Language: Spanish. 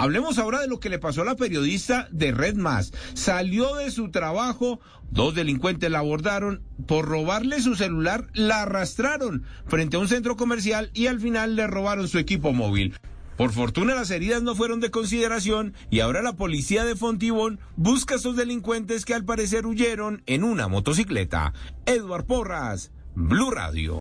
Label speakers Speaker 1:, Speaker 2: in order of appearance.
Speaker 1: Hablemos ahora de lo que le pasó a la periodista de Red Más. Salió de su trabajo, dos delincuentes la abordaron, por robarle su celular la arrastraron frente a un centro comercial y al final le robaron su equipo móvil. Por fortuna las heridas no fueron de consideración y ahora la policía de Fontibón busca a esos delincuentes que al parecer huyeron en una motocicleta. Edward Porras, Blue Radio.